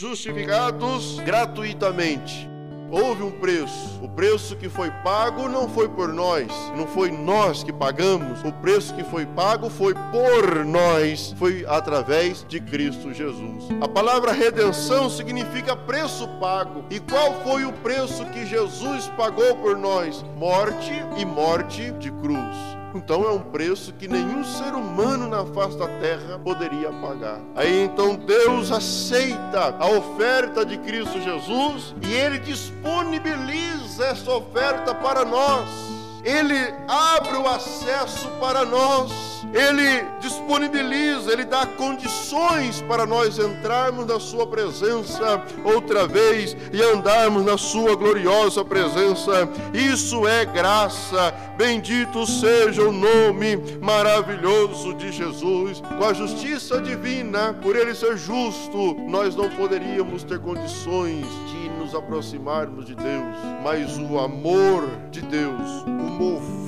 justificados gratuitamente. Houve um preço. O preço que foi pago não foi por nós, não foi nós que pagamos. O preço que foi pago foi por nós, foi através de Cristo Jesus. A palavra redenção significa preço pago. E qual foi o preço que Jesus pagou por nós? Morte e morte de cruz. Então é um preço que nenhum ser humano na face da terra poderia pagar. Aí então Deus aceita a oferta de Cristo Jesus e ele disponibiliza essa oferta para nós. Ele abre o acesso para nós ele disponibiliza, Ele dá condições para nós entrarmos na Sua presença outra vez e andarmos na Sua gloriosa presença. Isso é graça. Bendito seja o nome maravilhoso de Jesus. Com a justiça divina, por Ele ser justo, nós não poderíamos ter condições de nos aproximarmos de Deus, mas o amor de Deus o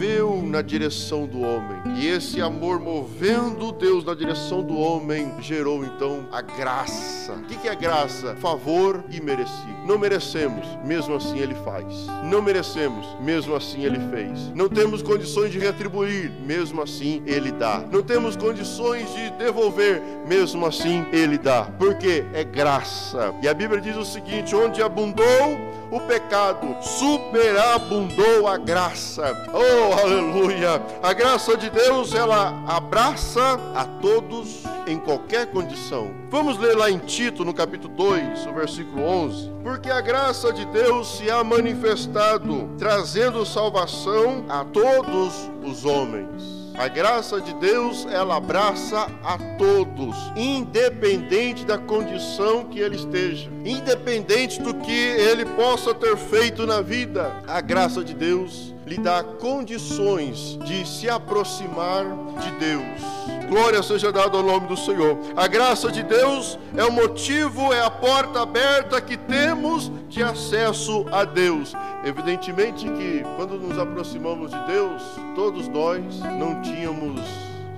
moveu na direção do homem. E esse amor movendo Deus na direção do homem gerou então a graça. O que é graça? Favor e merecido. Não merecemos, mesmo assim ele faz. Não merecemos, mesmo assim ele fez. Não temos condições de retribuir, mesmo assim ele dá. Não temos condições de devolver, mesmo assim ele dá. Porque é graça. E a Bíblia diz o seguinte: onde abundou abundou o pecado, superabundou a graça. Oh, aleluia! A graça de Deus, ela abraça a todos em qualquer condição. Vamos ler lá em Tito, no capítulo 2, o versículo 11. Porque a graça de Deus se há manifestado, trazendo salvação a todos os homens. A graça de Deus, ela abraça a todos, independente da condição que ele esteja, independente do que ele possa ter feito na vida. A graça de Deus lhe dá condições de se aproximar de Deus. Glória seja dada ao nome do Senhor. A graça de Deus é o motivo, é a porta aberta que temos de acesso a Deus. Evidentemente que quando nos aproximamos de Deus, todos nós não tínhamos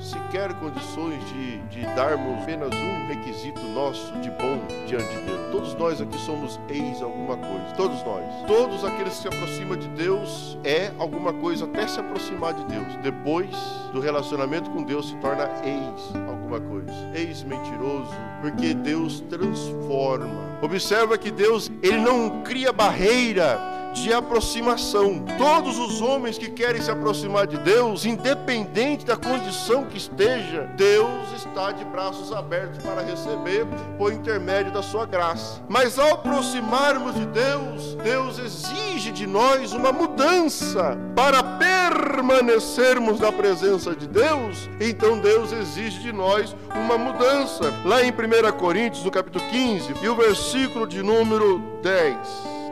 sequer condições de, de darmos apenas um requisito nosso de bom diante de Deus. Todos nós aqui somos ex alguma coisa. Todos nós. Todos aqueles que se aproximam de Deus é alguma coisa até se aproximar de Deus. Depois do relacionamento com Deus se torna ex alguma coisa. Ex mentiroso, porque Deus transforma. Observa que Deus, ele não cria barreira de aproximação. Todos os homens que querem se aproximar de Deus, independente da condição que esteja, Deus está de braços abertos para receber por intermédio da sua graça. Mas ao aproximarmos de Deus, Deus exige de nós uma mudança para permanecermos na presença de Deus. Então Deus exige de nós uma mudança. Lá em 1 Coríntios, no capítulo 15, e o versículo de número 10.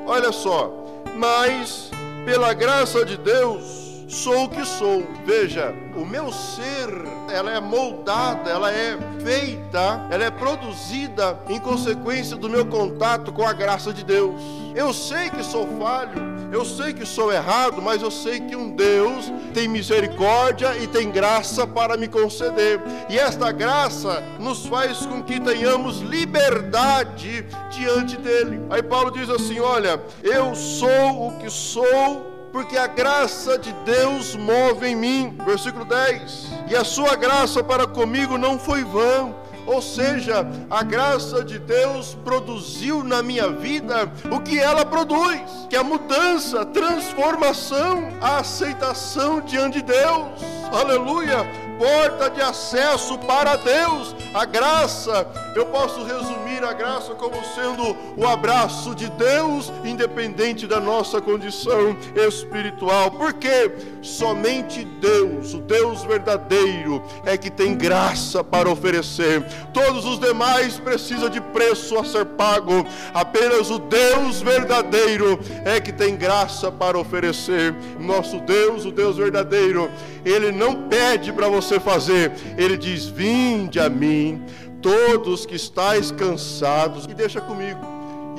Olha só, mas pela graça de Deus sou o que sou. Veja, o meu ser, ela é moldada, ela é feita, ela é produzida em consequência do meu contato com a graça de Deus. Eu sei que sou falho, eu sei que sou errado, mas eu sei que um Deus tem misericórdia e tem graça para me conceder. E esta graça nos faz com que tenhamos liberdade diante dele. Aí Paulo diz assim: Olha, eu sou o que sou porque a graça de Deus move em mim. Versículo 10: E a sua graça para comigo não foi vã ou seja, a graça de Deus produziu na minha vida o que ela produz, que é a mudança, transformação, a aceitação diante de Deus. Aleluia! Porta de acesso para Deus, a graça. Eu posso resumir a graça como sendo o abraço de Deus, independente da nossa condição espiritual. Porque somente Deus, o Deus verdadeiro, é que tem graça para oferecer. Todos os demais precisam de preço a ser pago. Apenas o Deus verdadeiro é que tem graça para oferecer. Nosso Deus, o Deus verdadeiro, ele não pede para você fazer, ele diz: Vinde a mim, todos que estáis cansados, e deixa comigo,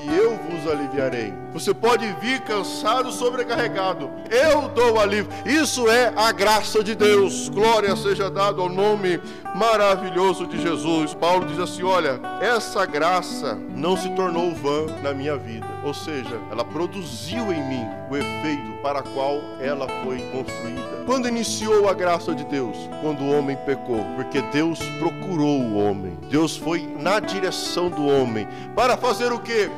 e eu vos aliviarei. Você pode vir cansado, sobrecarregado. Eu dou alívio. Isso é a graça de Deus. Glória seja dada ao nome maravilhoso de Jesus. Paulo diz assim: Olha, essa graça não se tornou vã na minha vida. Ou seja, ela produziu em mim o efeito para a qual ela foi construída. Quando iniciou a graça de Deus? Quando o homem pecou. Porque Deus procurou o homem. Deus foi na direção do homem. Para fazer o que?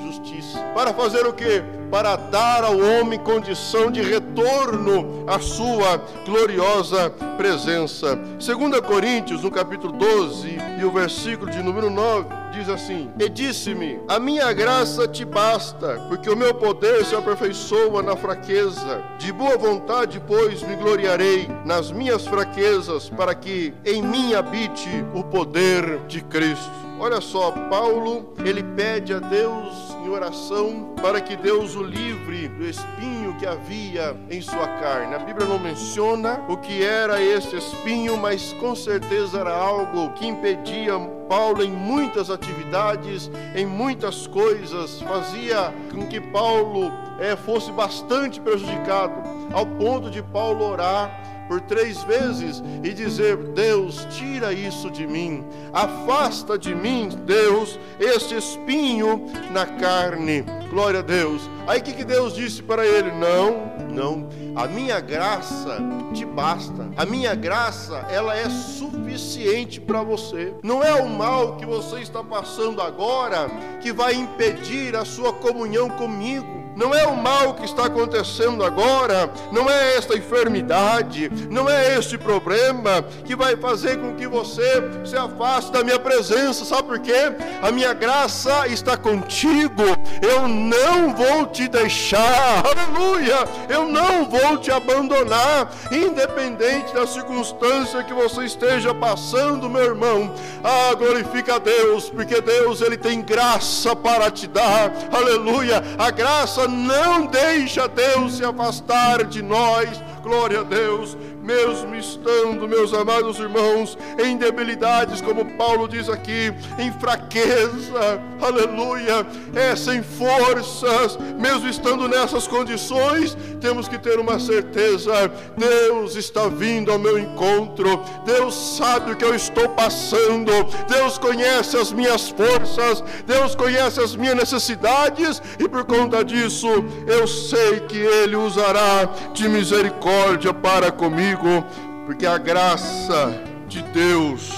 Justiça. Para fazer o que? Para dar ao homem condição de retorno à sua gloriosa presença. 2 Coríntios, no capítulo 12 e o versículo de número 9, diz assim: E disse-me: A minha graça te basta, porque o meu poder se aperfeiçoa na fraqueza. De boa vontade, pois, me gloriarei nas minhas fraquezas, para que em mim habite o poder de Cristo. Olha só, Paulo, ele pede a Deus em oração para que Deus o livre do espinho que havia em sua carne. A Bíblia não menciona o que era esse espinho, mas com certeza era algo que impedia Paulo em muitas atividades, em muitas coisas, fazia com que Paulo é, fosse bastante prejudicado, ao ponto de Paulo orar por três vezes e dizer: Deus, tira isso de mim, afasta de mim, Deus, este espinho na carne. Glória a Deus. Aí o que, que Deus disse para ele? Não, não, a minha graça te basta, a minha graça, ela é suficiente para você. Não é o mal que você está passando agora que vai impedir a sua comunhão comigo. Não é o mal que está acontecendo agora, não é esta enfermidade, não é este problema que vai fazer com que você se afaste da minha presença. Sabe por quê? A minha graça está contigo. Eu não vou te deixar. Aleluia! Eu não vou te abandonar, independente da circunstância que você esteja passando, meu irmão. Ah, glorifica a Deus, porque Deus ele tem graça para te dar. Aleluia! A graça não deixa Deus se afastar de nós. Glória a Deus mesmo estando, meus amados irmãos, em debilidades, como Paulo diz aqui, em fraqueza, aleluia, é sem forças, mesmo estando nessas condições, temos que ter uma certeza: Deus está vindo ao meu encontro, Deus sabe o que eu estou passando, Deus conhece as minhas forças, Deus conhece as minhas necessidades, e por conta disso, eu sei que Ele usará de misericórdia para comigo comigo, porque a graça de Deus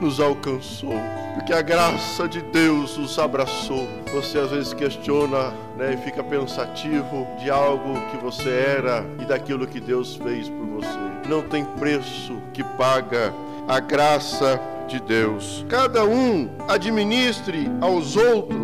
nos alcançou, porque a graça de Deus nos abraçou. Você às vezes questiona né, e fica pensativo de algo que você era e daquilo que Deus fez por você. Não tem preço que paga a graça de Deus. Cada um administre aos outros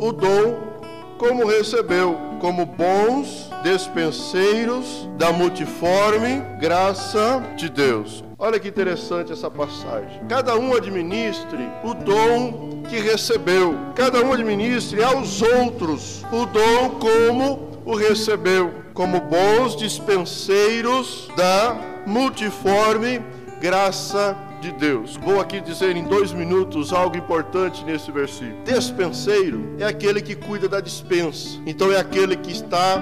o dom como recebeu, como bons despenseiros da multiforme graça de Deus. Olha que interessante essa passagem. Cada um administre o dom que recebeu, cada um administre aos outros o dom como o recebeu, como bons dispenseiros da multiforme graça de Deus. Vou aqui dizer em dois minutos algo importante nesse versículo. Despenseiro é aquele que cuida da dispensa, então é aquele que está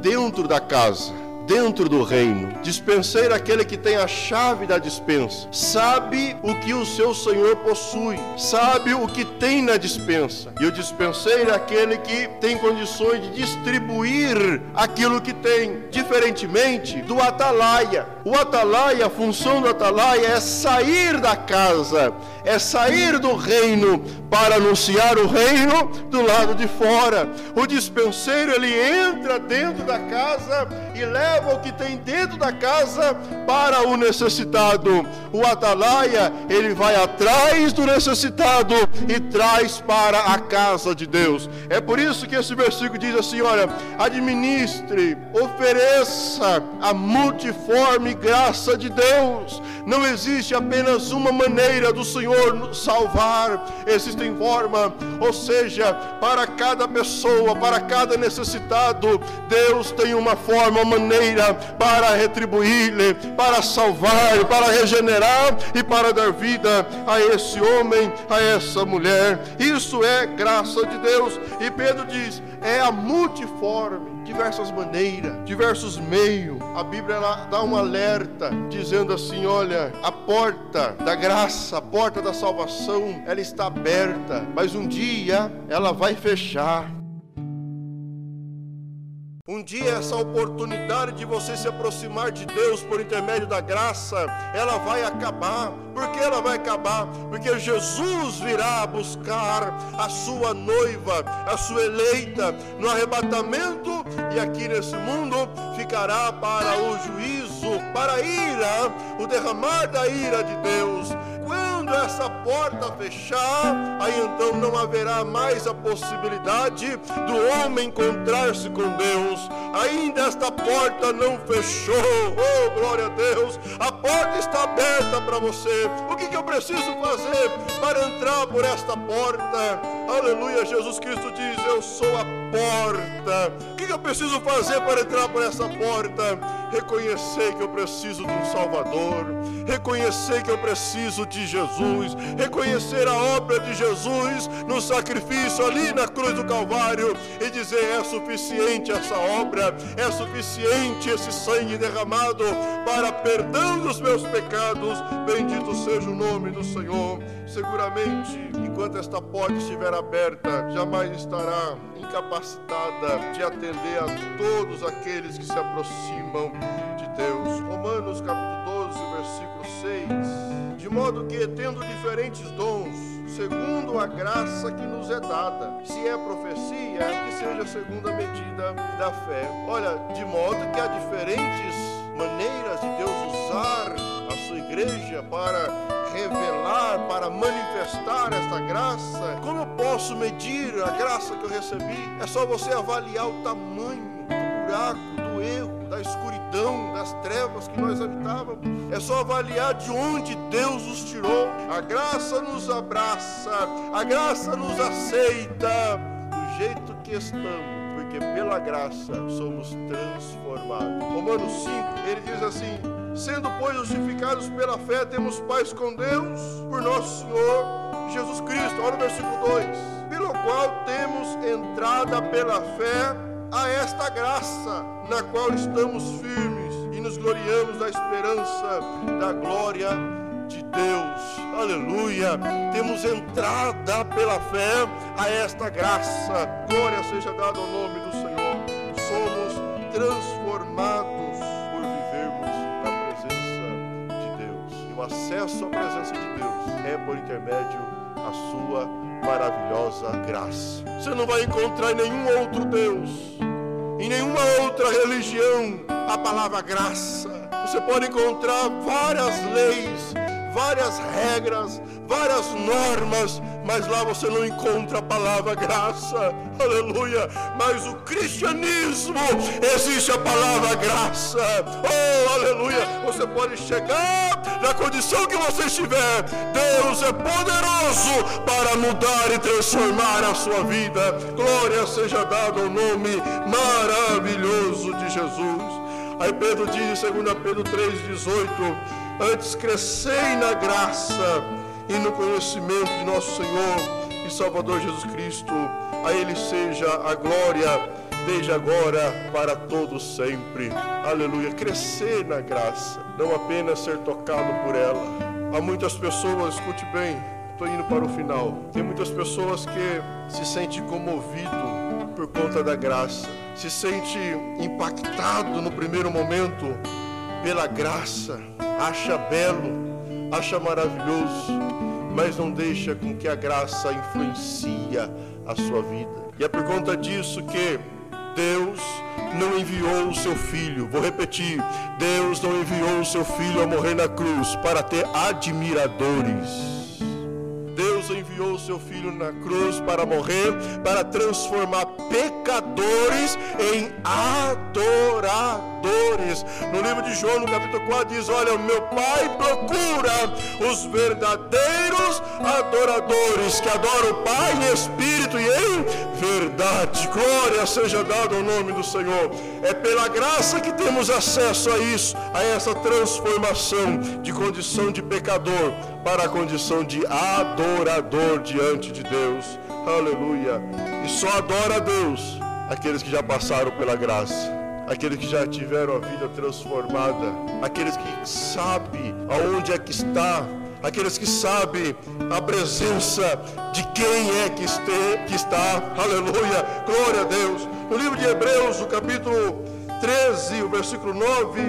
dentro da casa dentro do reino. Dispenseiro é aquele que tem a chave da dispensa, sabe o que o seu senhor possui, sabe o que tem na dispensa. E o dispenseiro é aquele que tem condições de distribuir aquilo que tem, diferentemente do atalaia. O atalaia, a função do atalaia é sair da casa, é sair do reino para anunciar o reino do lado de fora. O dispenseiro ele entra dentro da casa e leva o que tem dentro da casa para o necessitado. O atalaia, ele vai atrás do necessitado e traz para a casa de Deus. É por isso que esse versículo diz assim: olha, administre, ofereça a multiforme graça de Deus. Não existe apenas uma maneira do Senhor salvar, existem formas, ou seja, para cada pessoa, para cada necessitado, Deus tem uma forma, uma maneira para retribuir-lhe, para salvar, para regenerar e para dar vida a esse homem, a essa mulher. Isso é graça de Deus. E Pedro diz: é a multiforme diversas maneiras, diversos meios. A Bíblia dá um alerta dizendo assim: olha, a porta da graça, a porta da salvação, ela está aberta, mas um dia ela vai fechar. Um dia essa oportunidade de você se aproximar de Deus por intermédio da graça, ela vai acabar. Por que ela vai acabar? Porque Jesus virá buscar a sua noiva, a sua eleita, no arrebatamento, e aqui nesse mundo ficará para o juízo, para a ira, o derramar da ira de Deus. Quando essa porta fechar, aí então não haverá mais a possibilidade do homem encontrar-se com Deus. Ainda esta porta não fechou. Oh, glória a Deus! A porta está aberta para você. O que, que eu preciso fazer para entrar por esta porta? Aleluia! Jesus Cristo diz: Eu sou a porta. O que, eu preciso fazer para entrar por essa porta? Reconhecer que eu preciso de um Salvador. Reconhecer que eu preciso de Jesus, reconhecer a obra de Jesus no sacrifício ali na cruz do Calvário e dizer: é suficiente essa obra, é suficiente esse sangue derramado para perdão dos meus pecados. Bendito seja o nome do Senhor. Seguramente, enquanto esta porta estiver aberta, jamais estará incapacitada de atender a todos aqueles que se aproximam de Deus. Romanos capítulo 12, versículo 6 de modo que, tendo diferentes dons, segundo a graça que nos é dada, se é profecia, que seja segundo a medida da fé. Olha, de modo que há diferentes maneiras de Deus usar a sua igreja para revelar, para manifestar esta graça. Como eu posso medir a graça que eu recebi? É só você avaliar o tamanho do buraco, do erro da escuridão, das trevas que nós habitávamos. É só avaliar de onde Deus os tirou. A graça nos abraça, a graça nos aceita do jeito que estamos porque pela graça somos transformados. Romanos 5, ele diz assim: Sendo, pois, justificados pela fé, temos paz com Deus, por nosso Senhor Jesus Cristo. Olha o versículo 2: Pelo qual temos entrada pela fé a esta graça na qual estamos firmes e nos gloriamos da esperança da glória de Deus. Aleluia! Temos entrada pela fé a esta graça. Glória seja dada ao nome do Senhor. Somos transformados acesso à presença de Deus é por intermédio da sua maravilhosa graça. Você não vai encontrar em nenhum outro Deus em nenhuma outra religião a palavra graça. Você pode encontrar várias leis, várias regras, várias normas, mas lá você não encontra a palavra graça, aleluia. Mas o cristianismo existe a palavra graça, oh, aleluia. Você pode chegar na condição que você estiver, Deus é poderoso para mudar e transformar a sua vida. Glória seja dada ao nome maravilhoso de Jesus. Aí Pedro diz em 2 Pedro 3,18 Antes crescei na graça e no conhecimento de nosso Senhor e Salvador Jesus Cristo. A Ele seja a glória desde agora para todos sempre. Aleluia. Crescer na graça, não apenas ser tocado por ela. Há muitas pessoas, escute bem, estou indo para o final. Tem muitas pessoas que se sentem comovido por conta da graça, se sente impactado no primeiro momento pela graça, acha belo, acha maravilhoso, mas não deixa com que a graça influencia a sua vida. E é por conta disso que Deus não enviou o seu filho. Vou repetir: Deus não enviou o seu filho a morrer na cruz para ter admiradores. Enviou o seu filho na cruz para morrer, para transformar pecadores em adoradores. No livro de João, no capítulo 4, diz: Olha, o meu Pai procura os verdadeiros adoradores que adoram o Pai em espírito e em verdade. Glória seja dada ao nome do Senhor. É pela graça que temos acesso a isso, a essa transformação de condição de pecador para a condição de adorador diante de Deus. Aleluia. E só adora a Deus aqueles que já passaram pela graça, aqueles que já tiveram a vida transformada, aqueles que sabem aonde é que está, aqueles que sabem a presença de quem é que, este, que está. Aleluia. Glória a Deus. No livro de Hebreus, o capítulo 13, o versículo 9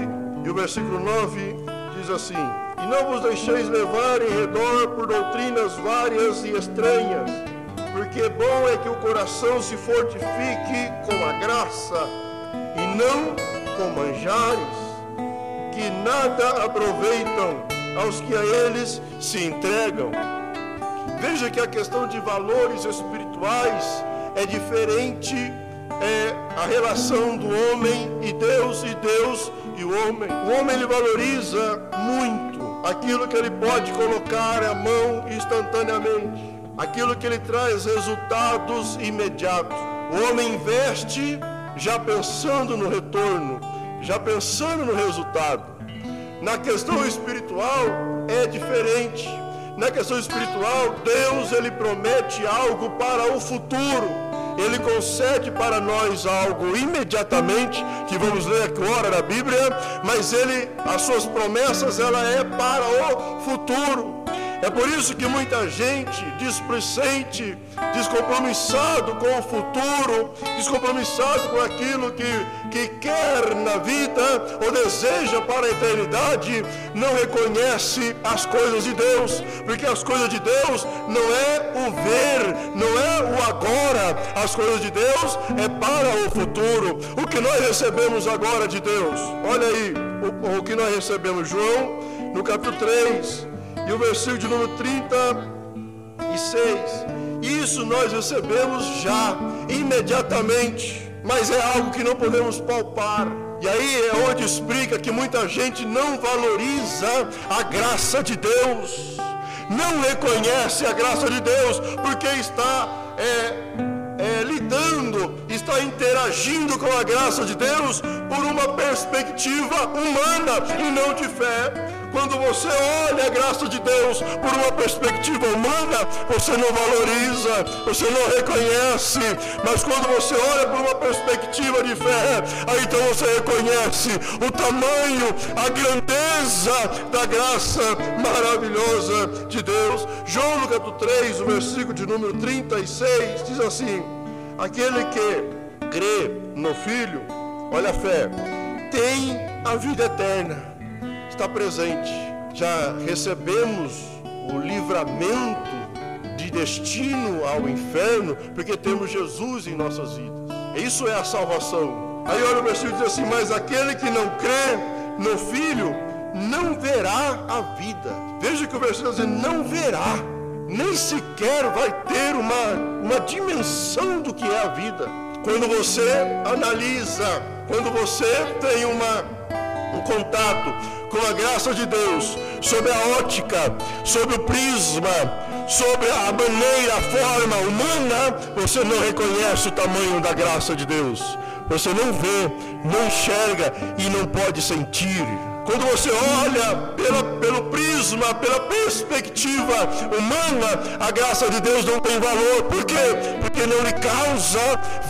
e o versículo 9 diz assim: E não vos deixeis levar em redor por doutrinas várias e estranhas, porque bom é que o coração se fortifique com a graça e não com manjares, que nada aproveitam aos que a eles se entregam. Veja que a questão de valores espirituais é diferente é a relação do homem e Deus e Deus e o homem. O homem ele valoriza muito aquilo que ele pode colocar à mão instantaneamente, aquilo que ele traz resultados imediatos. O homem investe já pensando no retorno, já pensando no resultado. Na questão espiritual é diferente. Na questão espiritual, Deus ele promete algo para o futuro. Ele concede para nós algo imediatamente, que vamos ler agora na Bíblia, mas ele, as suas promessas, ela é para o futuro. É por isso que muita gente displicente, descompromissado com o futuro, descompromissado com aquilo que, que quer na vida ou deseja para a eternidade, não reconhece as coisas de Deus, porque as coisas de Deus não é o ver, não é o agora, as coisas de Deus é para o futuro. O que nós recebemos agora de Deus, olha aí, o, o que nós recebemos, João, no capítulo 3 e o versículo de número 36. Isso nós recebemos já, imediatamente, mas é algo que não podemos palpar. E aí é onde explica que muita gente não valoriza a graça de Deus, não reconhece a graça de Deus, porque está é, é, lidando, está interagindo com a graça de Deus por uma perspectiva humana e não de fé. Quando você olha a graça de Deus por uma perspectiva humana, você não valoriza, você não reconhece. Mas quando você olha por uma perspectiva de fé, aí então você reconhece o tamanho, a grandeza da graça maravilhosa de Deus. João no capítulo 3, o versículo de número 36, diz assim: Aquele que crê no Filho, olha a fé, tem a vida eterna está presente. Já recebemos o livramento de destino ao inferno, porque temos Jesus em nossas vidas. Isso é a salvação. Aí olha o versículo diz assim: Mas aquele que não crê no Filho não verá a vida. Veja que o versículo diz: Não verá, nem sequer vai ter uma, uma dimensão do que é a vida. Quando você analisa, quando você tem uma, um contato com a graça de Deus, sobre a ótica, sobre o prisma, sobre a maneira, a forma humana, você não reconhece o tamanho da graça de Deus. Você não vê, não enxerga e não pode sentir. Quando você olha pela, pelo prisma, pela perspectiva humana, a graça de Deus não tem valor. Por quê? Porque não lhe causa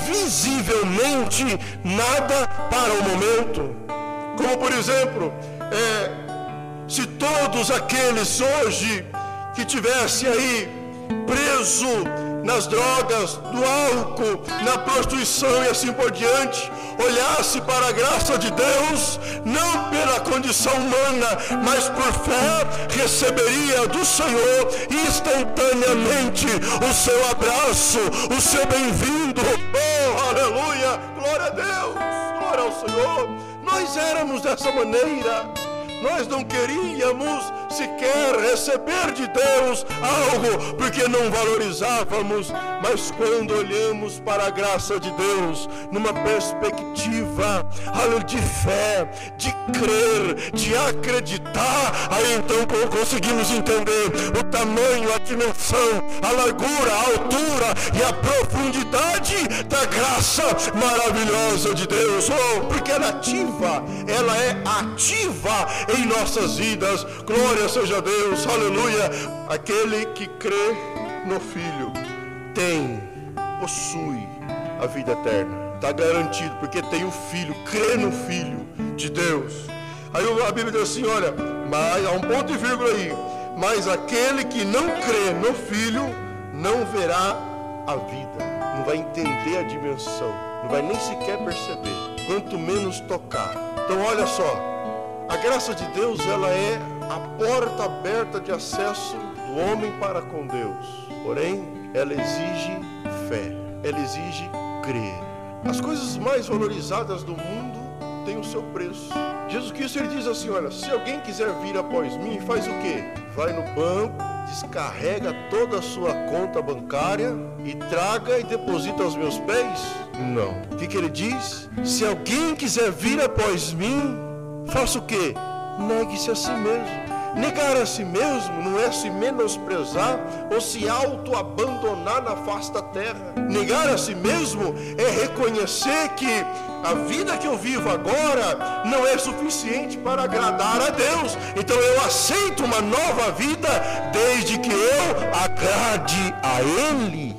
visivelmente nada para o momento. Como por exemplo, é, se todos aqueles hoje que tivessem aí preso nas drogas, no álcool, na prostituição e assim por diante, olhasse para a graça de Deus, não pela condição humana, mas por fé, receberia do Senhor instantaneamente o seu abraço, o seu bem-vindo. Oh, aleluia! Glória a Deus! Glória ao Senhor! Nós éramos dessa maneira. Nós não queríamos sequer receber de Deus algo, porque não valorizávamos, mas quando olhamos para a graça de Deus, numa perspectiva de fé, de crer, de acreditar, aí então conseguimos entender o tamanho, a dimensão, a largura, a altura e a profundidade da graça maravilhosa de Deus. Oh, porque ela é ativa, ela é ativa em nossas vidas. Glória seja Deus, aleluia. Aquele que crê no Filho tem, possui a vida eterna. Está garantido, porque tem o Filho, crê no Filho de Deus. Aí a Bíblia diz assim: olha, mas há um ponto e vírgula aí. Mas aquele que não crê no Filho não verá a vida, não vai entender a dimensão, não vai nem sequer perceber, quanto menos tocar. Então olha só, a graça de Deus ela é a porta aberta de acesso do homem para com Deus. Porém, ela exige fé, ela exige crer. As coisas mais valorizadas do mundo têm o seu preço. Jesus Cristo ele diz assim: olha, se alguém quiser vir após mim, faz o quê? Vai no banco, descarrega toda a sua conta bancária e traga e deposita aos meus pés? Não. O que, que ele diz? Se alguém quiser vir após mim, faça o quê? Negue-se a si mesmo. Negar a si mesmo não é se menosprezar ou se auto-abandonar na da terra. Negar a si mesmo é reconhecer que a vida que eu vivo agora não é suficiente para agradar a Deus. Então eu aceito uma nova vida desde que eu agrade a Ele.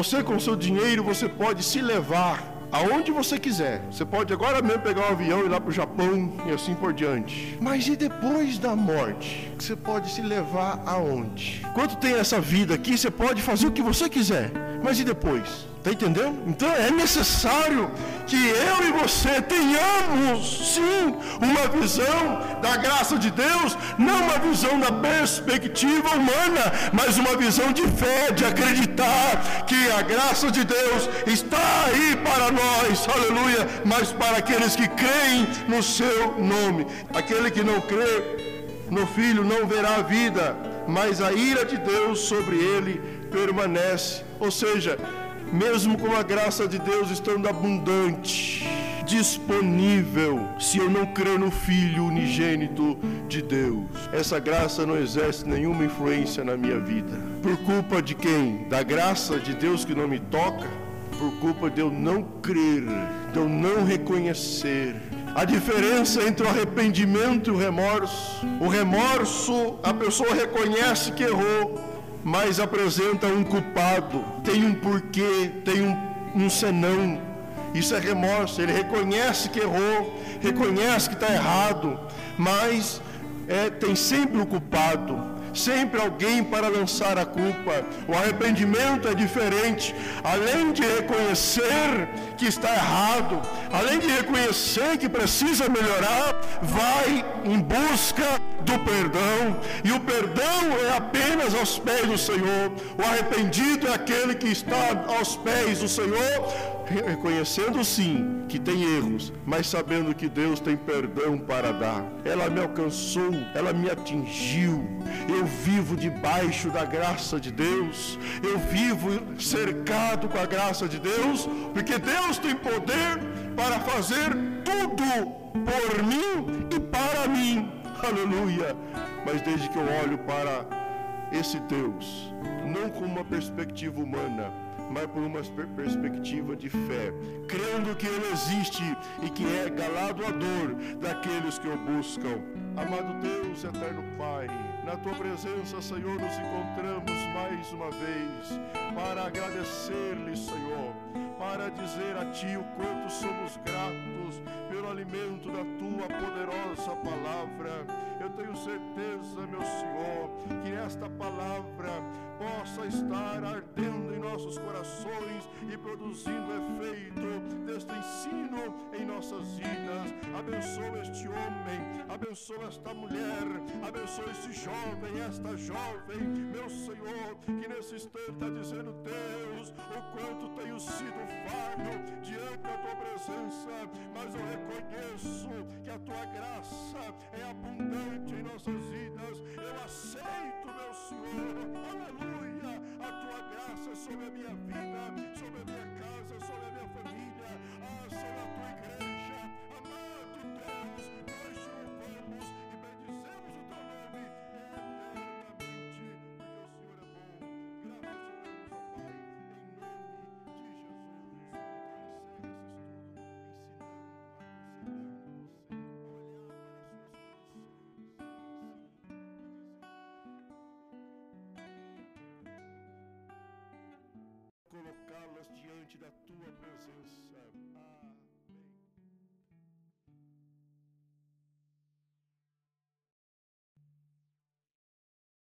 Você com seu dinheiro, você pode se levar aonde você quiser. Você pode agora mesmo pegar um avião e ir lá para o Japão e assim por diante. Mas e depois da morte? Você pode se levar aonde? Quanto tem essa vida aqui, você pode fazer o que você quiser. Mas e depois? Está entendendo? Então é necessário que eu e você tenhamos, sim, uma visão da graça de Deus, não uma visão da perspectiva humana, mas uma visão de fé, de acreditar que a graça de Deus está aí para nós, aleluia, mas para aqueles que creem no seu nome. Aquele que não crê no Filho não verá a vida, mas a ira de Deus sobre ele permanece. Ou seja, mesmo com a graça de Deus estando abundante, disponível, se eu não crer no Filho unigênito de Deus, essa graça não exerce nenhuma influência na minha vida. Por culpa de quem? Da graça de Deus que não me toca? Por culpa de eu não crer, de eu não reconhecer. A diferença entre o arrependimento e o remorso. O remorso, a pessoa reconhece que errou, mas apresenta um culpado, tem um porquê, tem um, um senão. Isso é remorso, ele reconhece que errou, reconhece que está errado, mas é, tem sempre o culpado sempre alguém para lançar a culpa. O arrependimento é diferente. Além de reconhecer que está errado, além de reconhecer que precisa melhorar, vai em busca do perdão. E o perdão é apenas aos pés do Senhor. O arrependido é aquele que está aos pés do Senhor reconhecendo sim que tem erros, mas sabendo que Deus tem perdão para dar. Ela me alcançou, ela me atingiu. Eu vivo debaixo da graça de Deus. Eu vivo cercado com a graça de Deus, porque Deus tem poder para fazer tudo por mim e para mim. Aleluia. Mas desde que eu olho para esse Deus, não com uma perspectiva humana, mas por uma perspectiva de fé, crendo que Ele existe e que é galardoador daqueles que o buscam. Amado Deus, eterno Pai, na tua presença, Senhor, nos encontramos mais uma vez para agradecer-lhe, Senhor, para dizer a Ti o quanto somos gratos pelo alimento da tua poderosa palavra. Eu tenho certeza, meu Senhor, que esta palavra possa estar ardendo em nossos corações e produzindo efeito deste ensino em nossas vidas. Abençoa este homem, abençoa esta mulher, abençoa este jovem, esta jovem, meu Senhor, que nesse instante está dizendo, Deus, o quanto tenho sido fardo diante da tua presença, mas eu reconheço que a tua graça é abundante em nossas vidas. Eu aceito, meu Senhor, aleluia, tua graça sobre a minha vida, diante da tua presença.